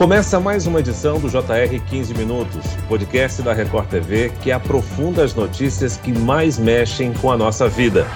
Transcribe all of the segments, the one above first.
Começa mais uma edição do JR 15 Minutos, podcast da Record TV que aprofunda as notícias que mais mexem com a nossa vida.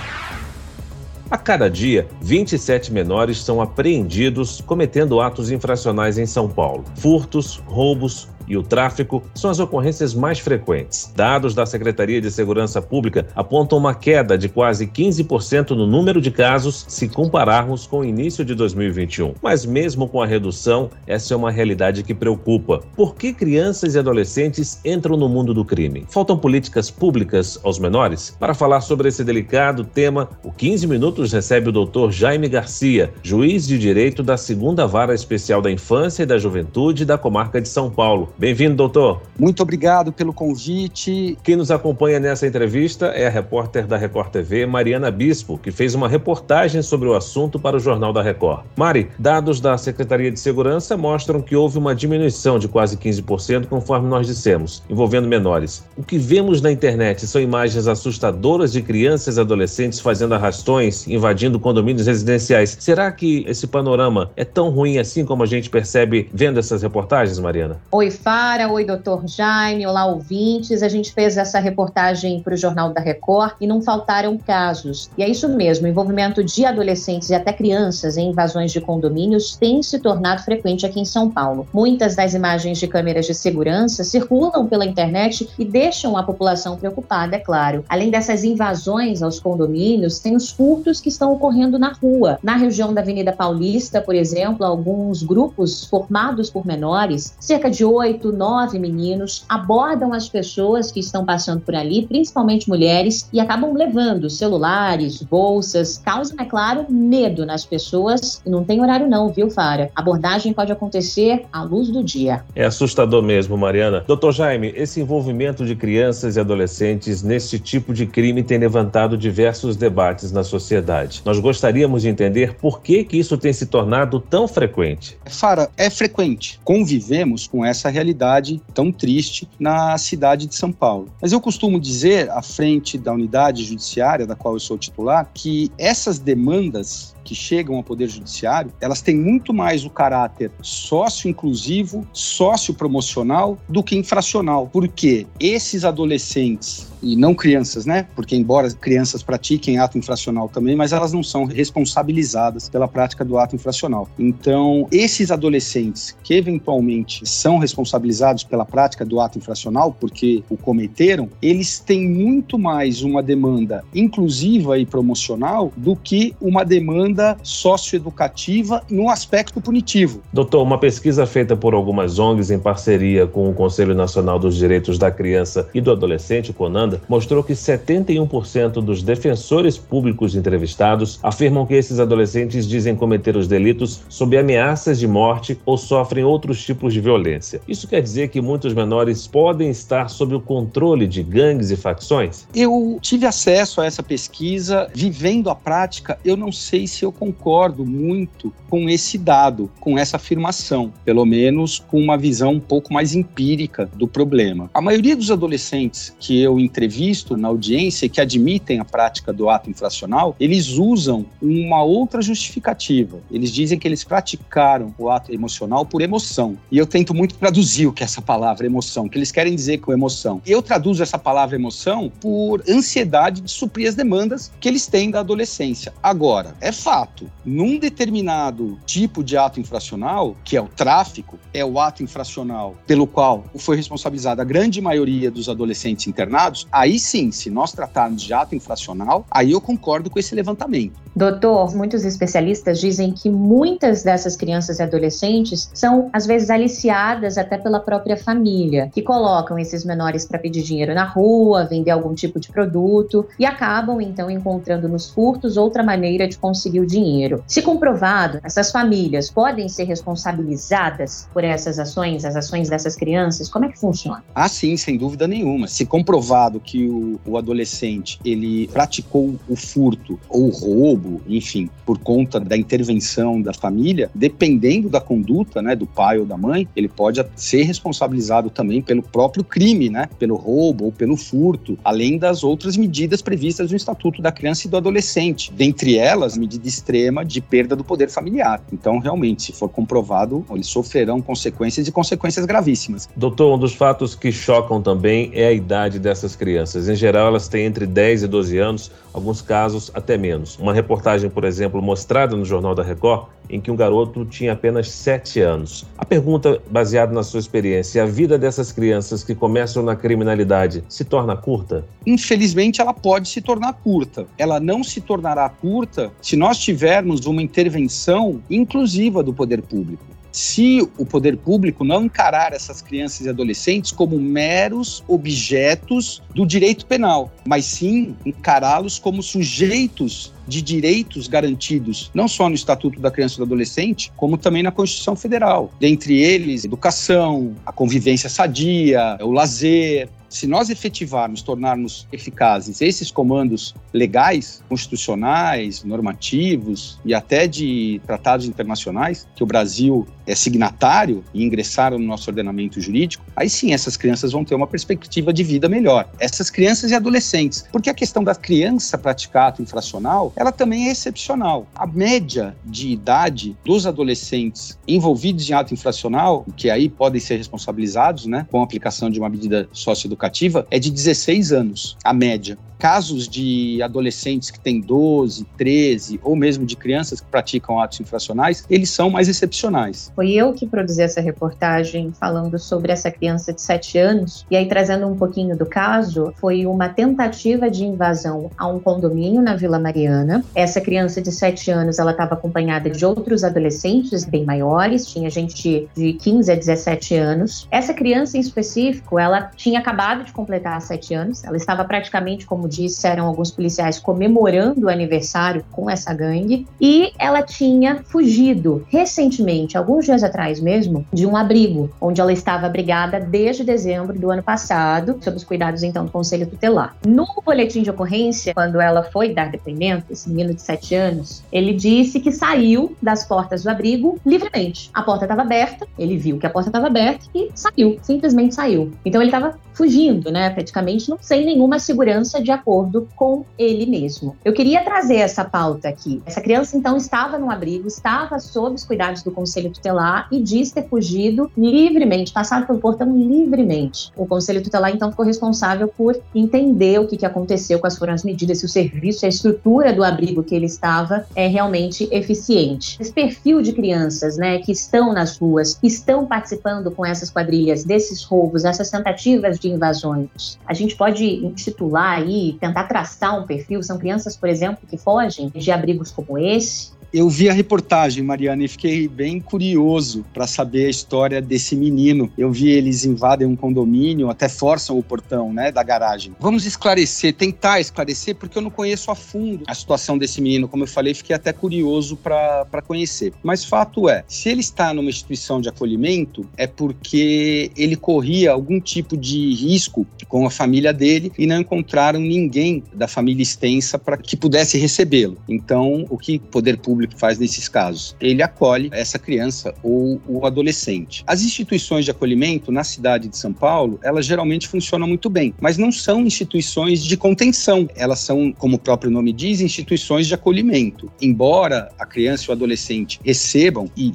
A cada dia, 27 menores são apreendidos cometendo atos infracionais em São Paulo. Furtos, roubos, e o tráfico são as ocorrências mais frequentes. Dados da Secretaria de Segurança Pública apontam uma queda de quase 15% no número de casos se compararmos com o início de 2021. Mas mesmo com a redução, essa é uma realidade que preocupa. Por que crianças e adolescentes entram no mundo do crime? Faltam políticas públicas aos menores? Para falar sobre esse delicado tema, o 15 Minutos recebe o doutor Jaime Garcia, juiz de direito da segunda vara especial da infância e da juventude da comarca de São Paulo. Bem-vindo, doutor. Muito obrigado pelo convite. Quem nos acompanha nessa entrevista é a repórter da Record TV, Mariana Bispo, que fez uma reportagem sobre o assunto para o Jornal da Record. Mari, dados da Secretaria de Segurança mostram que houve uma diminuição de quase 15%, conforme nós dissemos, envolvendo menores. O que vemos na internet são imagens assustadoras de crianças e adolescentes fazendo arrastões, invadindo condomínios residenciais. Será que esse panorama é tão ruim assim como a gente percebe vendo essas reportagens, Mariana? Oi, Fara, oi, doutor Jaime, olá, ouvintes. A gente fez essa reportagem para o Jornal da Record e não faltaram casos. E é isso mesmo, o envolvimento de adolescentes e até crianças em invasões de condomínios tem se tornado frequente aqui em São Paulo. Muitas das imagens de câmeras de segurança circulam pela internet e deixam a população preocupada, é claro. Além dessas invasões aos condomínios, tem os furtos que estão ocorrendo na rua. Na região da Avenida Paulista, por exemplo, alguns grupos formados por menores, cerca de oito oito, nove meninos abordam as pessoas que estão passando por ali, principalmente mulheres, e acabam levando celulares, bolsas, causam, é claro, medo nas pessoas. E não tem horário não, viu, Fara? A abordagem pode acontecer à luz do dia. É assustador mesmo, Mariana. Doutor Jaime, esse envolvimento de crianças e adolescentes nesse tipo de crime tem levantado diversos debates na sociedade. Nós gostaríamos de entender por que, que isso tem se tornado tão frequente. Fara, é frequente. Convivemos com essa realidade realidade tão triste na cidade de São Paulo. Mas eu costumo dizer, à frente da unidade judiciária da qual eu sou titular, que essas demandas que chegam ao Poder Judiciário, elas têm muito mais o caráter sócio-inclusivo, sócio-promocional do que infracional. Porque esses adolescentes, e não crianças, né? Porque, embora crianças pratiquem ato infracional também, mas elas não são responsabilizadas pela prática do ato infracional. Então, esses adolescentes que eventualmente são responsabilizados pela prática do ato infracional, porque o cometeram, eles têm muito mais uma demanda inclusiva e promocional do que uma demanda demanda socioeducativa no aspecto punitivo. Doutor, uma pesquisa feita por algumas ONGs em parceria com o Conselho Nacional dos Direitos da Criança e do Adolescente, CONANDA, mostrou que 71% dos defensores públicos entrevistados afirmam que esses adolescentes dizem cometer os delitos sob ameaças de morte ou sofrem outros tipos de violência. Isso quer dizer que muitos menores podem estar sob o controle de gangues e facções? Eu tive acesso a essa pesquisa, vivendo a prática, eu não sei se eu concordo muito com esse dado, com essa afirmação, pelo menos com uma visão um pouco mais empírica do problema. A maioria dos adolescentes que eu entrevisto na audiência que admitem a prática do ato infracional, eles usam uma outra justificativa. Eles dizem que eles praticaram o ato emocional por emoção. E eu tento muito traduzir o que é essa palavra emoção, que eles querem dizer com emoção. Eu traduzo essa palavra emoção por ansiedade de suprir as demandas que eles têm da adolescência. Agora, é fato fato, num determinado tipo de ato infracional, que é o tráfico, é o ato infracional pelo qual foi responsabilizada a grande maioria dos adolescentes internados, aí sim, se nós tratarmos de ato infracional, aí eu concordo com esse levantamento. Doutor, muitos especialistas dizem que muitas dessas crianças e adolescentes são, às vezes, aliciadas até pela própria família, que colocam esses menores para pedir dinheiro na rua, vender algum tipo de produto e acabam, então, encontrando nos furtos outra maneira de conseguir o dinheiro. Se comprovado, essas famílias podem ser responsabilizadas por essas ações, as ações dessas crianças? Como é que funciona? Ah, sim, sem dúvida nenhuma. Se comprovado que o, o adolescente ele praticou o furto ou o roubo, enfim, por conta da intervenção da família, dependendo da conduta, né, do pai ou da mãe, ele pode ser responsabilizado também pelo próprio crime, né, pelo roubo ou pelo furto, além das outras medidas previstas no Estatuto da Criança e do Adolescente. Dentre elas, medida extrema de perda do poder familiar. Então, realmente, se for comprovado, eles sofrerão consequências e consequências gravíssimas. Doutor, um dos fatos que chocam também é a idade dessas crianças. Em geral, elas têm entre 10 e 12 anos, alguns casos até menos. Uma reportagem, por exemplo, mostrada no Jornal da Record, em que um garoto tinha apenas 7 anos. A pergunta, baseada na sua experiência, a vida dessas crianças que começam na criminalidade se torna curta? Infelizmente, ela pode se tornar curta. Ela não se tornará curta se nós tivermos uma intervenção inclusiva do poder público se o poder público não encarar essas crianças e adolescentes como meros objetos do direito penal, mas sim encará-los como sujeitos de direitos garantidos, não só no Estatuto da Criança e do Adolescente, como também na Constituição Federal. Dentre eles, educação, a convivência sadia, o lazer, se nós efetivarmos, tornarmos eficazes esses comandos legais, constitucionais, normativos e até de tratados internacionais, que o Brasil é signatário e ingressaram no nosso ordenamento jurídico, aí sim essas crianças vão ter uma perspectiva de vida melhor. Essas crianças e adolescentes. Porque a questão da criança praticar ato infracional, ela também é excepcional. A média de idade dos adolescentes envolvidos em ato infracional, que aí podem ser responsabilizados, né, com a aplicação de uma medida socioeducativa educativa é de 16 anos, a média. Casos de adolescentes que têm 12, 13 ou mesmo de crianças que praticam atos infracionais, eles são mais excepcionais. Foi eu que produzi essa reportagem falando sobre essa criança de 7 anos, e aí trazendo um pouquinho do caso, foi uma tentativa de invasão a um condomínio na Vila Mariana. Essa criança de 7 anos, ela estava acompanhada de outros adolescentes bem maiores, tinha gente de 15 a 17 anos. Essa criança em específico, ela tinha acabado de completar sete anos. Ela estava praticamente, como disseram alguns policiais, comemorando o aniversário com essa gangue. E ela tinha fugido recentemente, alguns dias atrás mesmo, de um abrigo, onde ela estava abrigada desde dezembro do ano passado, sob os cuidados então do Conselho Tutelar. No boletim de ocorrência, quando ela foi dar depoimento, esse menino de sete anos, ele disse que saiu das portas do abrigo livremente. A porta estava aberta, ele viu que a porta estava aberta e saiu, simplesmente saiu. Então ele estava fugindo, né? Praticamente não sem nenhuma segurança de acordo com ele mesmo. Eu queria trazer essa pauta aqui. Essa criança então estava no abrigo, estava sob os cuidados do conselho tutelar e diz ter fugido livremente, passado pelo portão livremente. O conselho tutelar então ficou responsável por entender o que, que aconteceu, quais foram as medidas, se o serviço, se a estrutura do abrigo que ele estava é realmente eficiente. Esse perfil de crianças, né, que estão nas ruas, que estão participando com essas quadrilhas desses roubos, essas tentativas de invasões. A gente pode intitular aí, tentar traçar um perfil. São crianças, por exemplo, que fogem de abrigos como esse, eu vi a reportagem, Mariana, e fiquei bem curioso para saber a história desse menino. Eu vi eles invadem um condomínio, até forçam o portão, né, da garagem. Vamos esclarecer, tentar esclarecer, porque eu não conheço a fundo a situação desse menino. Como eu falei, fiquei até curioso para conhecer. Mas fato é, se ele está numa instituição de acolhimento, é porque ele corria algum tipo de risco com a família dele e não encontraram ninguém da família extensa para que pudesse recebê-lo. Então, o que poder público público faz nesses casos? Ele acolhe essa criança ou o adolescente. As instituições de acolhimento na cidade de São Paulo, elas geralmente funcionam muito bem, mas não são instituições de contenção. Elas são, como o próprio nome diz, instituições de acolhimento. Embora a criança e o adolescente recebam e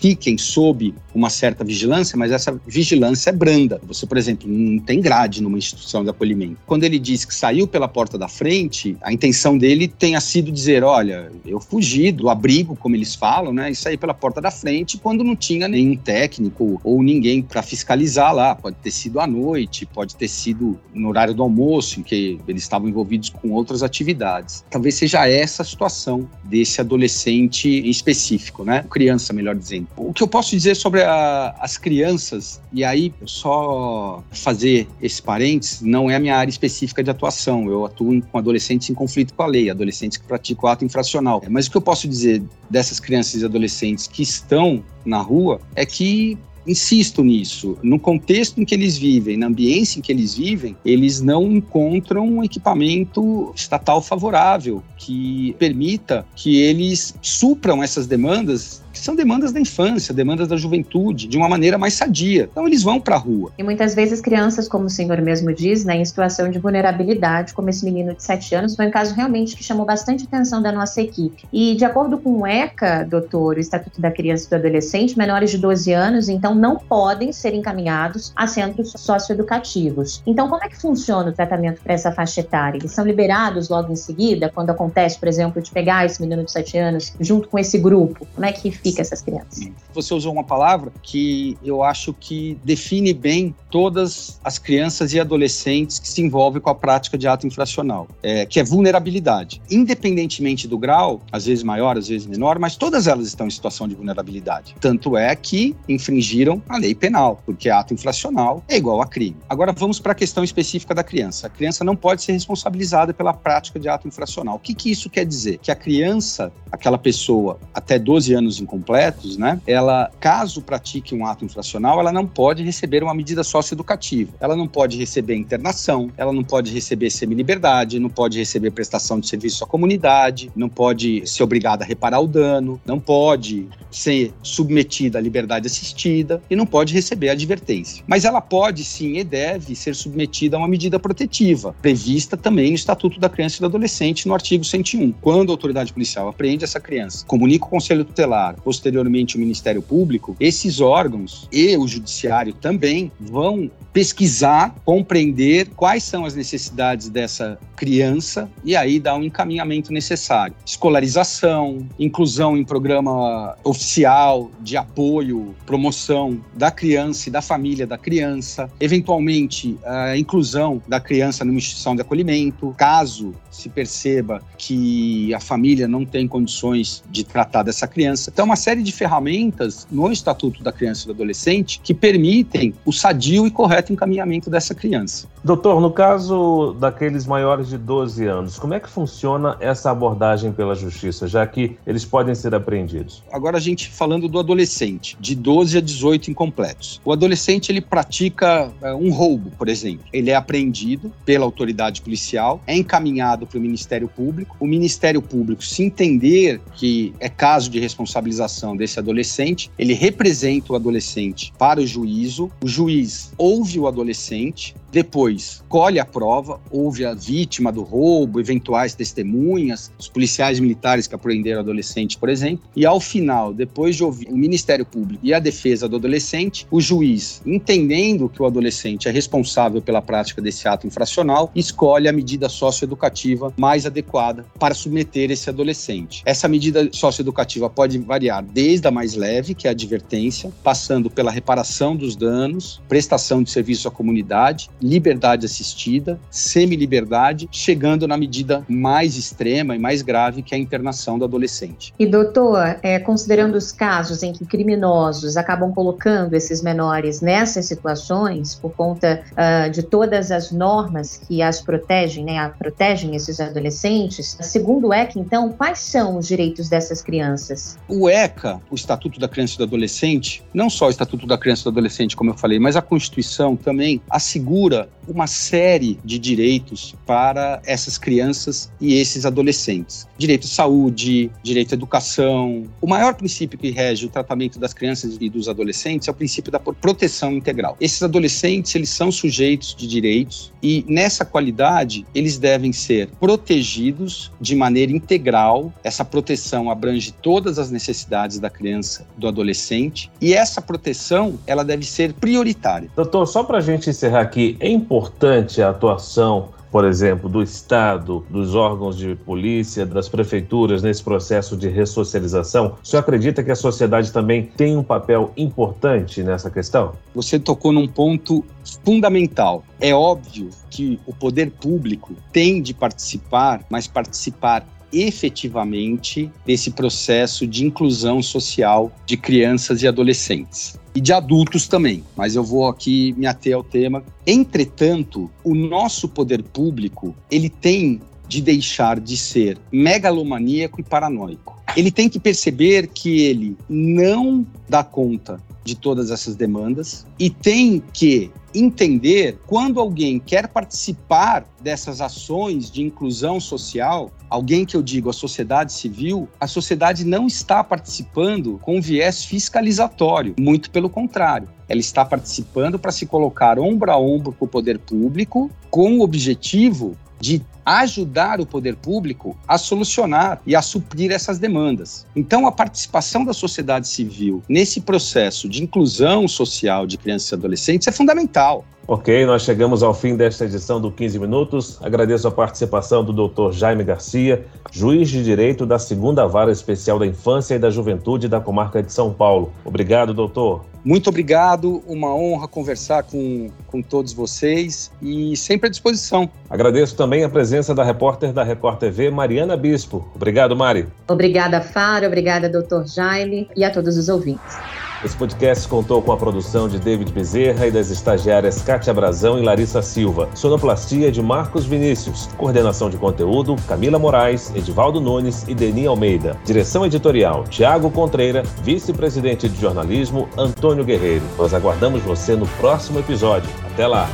fiquem sob uma certa vigilância, mas essa vigilância é branda. Você, por exemplo, não tem grade numa instituição de acolhimento. Quando ele diz que saiu pela porta da frente, a intenção dele tenha sido dizer: olha, eu fugi do abrigo, como eles falam, né? E sair pela porta da frente quando não tinha nenhum técnico ou ninguém para fiscalizar lá. Pode ter sido à noite, pode ter sido no horário do almoço, em que eles estavam envolvidos com outras atividades. Talvez seja essa a situação desse adolescente em específico, né? Criança, melhor dizendo. O que eu posso dizer sobre a, as crianças, e aí só fazer esse parênteses, não é a minha área específica de atuação. Eu atuo com adolescentes em conflito com a lei, adolescentes que praticam ato infracional. Mas o que eu posso dizer dessas crianças e adolescentes que estão na rua é que insisto nisso, no contexto em que eles vivem, na ambiência em que eles vivem, eles não encontram um equipamento estatal favorável que permita que eles supram essas demandas que são demandas da infância, demandas da juventude, de uma maneira mais sadia. Então eles vão para a rua. E muitas vezes crianças, como o senhor mesmo diz, né, em situação de vulnerabilidade, como esse menino de 7 anos, foi um caso realmente que chamou bastante atenção da nossa equipe. E de acordo com o ECA, doutor, o Estatuto da Criança e do Adolescente, menores de 12 anos, então, não podem ser encaminhados a centros socioeducativos. Então, como é que funciona o tratamento para essa faixa etária? Eles são liberados logo em seguida, quando acontece, por exemplo, de pegar esse menino de 7 anos junto com esse grupo? Como é que essas crianças? Você usou uma palavra que eu acho que define bem todas as crianças e adolescentes que se envolvem com a prática de ato infracional, é, que é vulnerabilidade. Independentemente do grau, às vezes maior, às vezes menor, mas todas elas estão em situação de vulnerabilidade. Tanto é que infringiram a lei penal, porque ato infracional é igual a crime. Agora vamos para a questão específica da criança. A criança não pode ser responsabilizada pela prática de ato infracional. O que, que isso quer dizer? Que a criança, aquela pessoa até 12 anos incompletos, né, ela, caso pratique um ato infracional, ela não pode receber uma medida socioeducativa. Ela não pode receber internação, ela não pode receber semi-liberdade, não pode receber prestação de serviço à comunidade, não pode ser obrigada a reparar o dano, não pode ser submetida à liberdade assistida e não pode receber advertência. Mas ela pode sim e deve ser submetida a uma medida protetiva, prevista também no Estatuto da Criança e do Adolescente, no artigo 101. Quando a autoridade policial apreende essa criança, comunica o Conselho Tutelar, posteriormente o Ministério Público, esses órgãos e o Judiciário também vão pesquisar, compreender quais são as necessidades dessa criança e aí dar um encaminhamento necessário. Escolarização, inclusão em programa oficial de apoio, promoção da criança e da família da criança, eventualmente a inclusão da criança numa instituição de acolhimento, caso se perceba que a família não tem condições de tratar dessa criança. Então, uma série de ferramentas no Estatuto da Criança e do Adolescente que permitem o sadio e correto encaminhamento dessa criança. Doutor, no caso daqueles maiores de 12 anos, como é que funciona essa abordagem pela justiça, já que eles podem ser apreendidos? Agora a gente falando do adolescente, de 12 a 18 incompletos. O adolescente ele pratica é, um roubo, por exemplo. Ele é apreendido pela autoridade policial, é encaminhado para o Ministério Público. O Ministério Público, se entender que é caso de responsabilização desse adolescente, ele representa o adolescente para o juízo. O juiz ouve o adolescente, depois, colhe a prova, ouve a vítima do roubo, eventuais testemunhas, os policiais militares que apreenderam o adolescente, por exemplo, e ao final, depois de ouvir o Ministério Público e a defesa do adolescente, o juiz, entendendo que o adolescente é responsável pela prática desse ato infracional, escolhe a medida socioeducativa mais adequada para submeter esse adolescente. Essa medida socioeducativa pode variar desde a mais leve, que é a advertência, passando pela reparação dos danos, prestação de serviço à comunidade, liberdade assistida, semi-liberdade, chegando na medida mais extrema e mais grave, que é a internação do adolescente. E, doutor, é, considerando os casos em que criminosos acabam colocando esses menores nessas situações, por conta uh, de todas as normas que as protegem, né, protegem esses adolescentes, segundo o ECA, então, quais são os direitos dessas crianças? O ECA, o Estatuto da Criança e do Adolescente, não só o Estatuto da Criança e do Adolescente, como eu falei, mas a Constituição também assegura assegura uma série de direitos para essas crianças e esses adolescentes. Direito à saúde, direito à educação. O maior princípio que rege o tratamento das crianças e dos adolescentes é o princípio da proteção integral. Esses adolescentes, eles são sujeitos de direitos e nessa qualidade eles devem ser protegidos de maneira integral. Essa proteção abrange todas as necessidades da criança, do adolescente e essa proteção, ela deve ser prioritária. Doutor, só para a gente encerrar aqui, é importante a atuação por exemplo, do Estado, dos órgãos de polícia, das prefeituras nesse processo de ressocialização? O senhor acredita que a sociedade também tem um papel importante nessa questão? Você tocou num ponto fundamental. É óbvio que o poder público tem de participar, mas participar efetivamente desse processo de inclusão social de crianças e adolescentes e de adultos também, mas eu vou aqui me ater ao tema. Entretanto, o nosso poder público, ele tem de deixar de ser megalomaníaco e paranoico. Ele tem que perceber que ele não dá conta de todas essas demandas e tem que entender quando alguém quer participar dessas ações de inclusão social, alguém que eu digo a sociedade civil, a sociedade não está participando com viés fiscalizatório, muito pelo contrário. Ela está participando para se colocar ombro a ombro com o poder público, com o objetivo de ajudar o poder público a solucionar e a suprir essas demandas. Então, a participação da sociedade civil nesse processo de inclusão social de crianças e adolescentes é fundamental. Ok, nós chegamos ao fim desta edição do 15 Minutos. Agradeço a participação do Dr. Jaime Garcia, juiz de direito da segunda vara especial da infância e da juventude da comarca de São Paulo. Obrigado, doutor. Muito obrigado, uma honra conversar com, com todos vocês e sempre à disposição. Agradeço também a presença da repórter da Record TV, Mariana Bispo. Obrigado, Mari. Obrigada, Faro, obrigada, doutor Jaime, e a todos os ouvintes. Esse podcast contou com a produção de David Bezerra e das estagiárias Kátia Brazão e Larissa Silva. Sonoplastia de Marcos Vinícius. Coordenação de conteúdo Camila Moraes, Edivaldo Nunes e Deni Almeida. Direção editorial Tiago Contreira. Vice-presidente de jornalismo Antônio Guerreiro. Nós aguardamos você no próximo episódio. Até lá!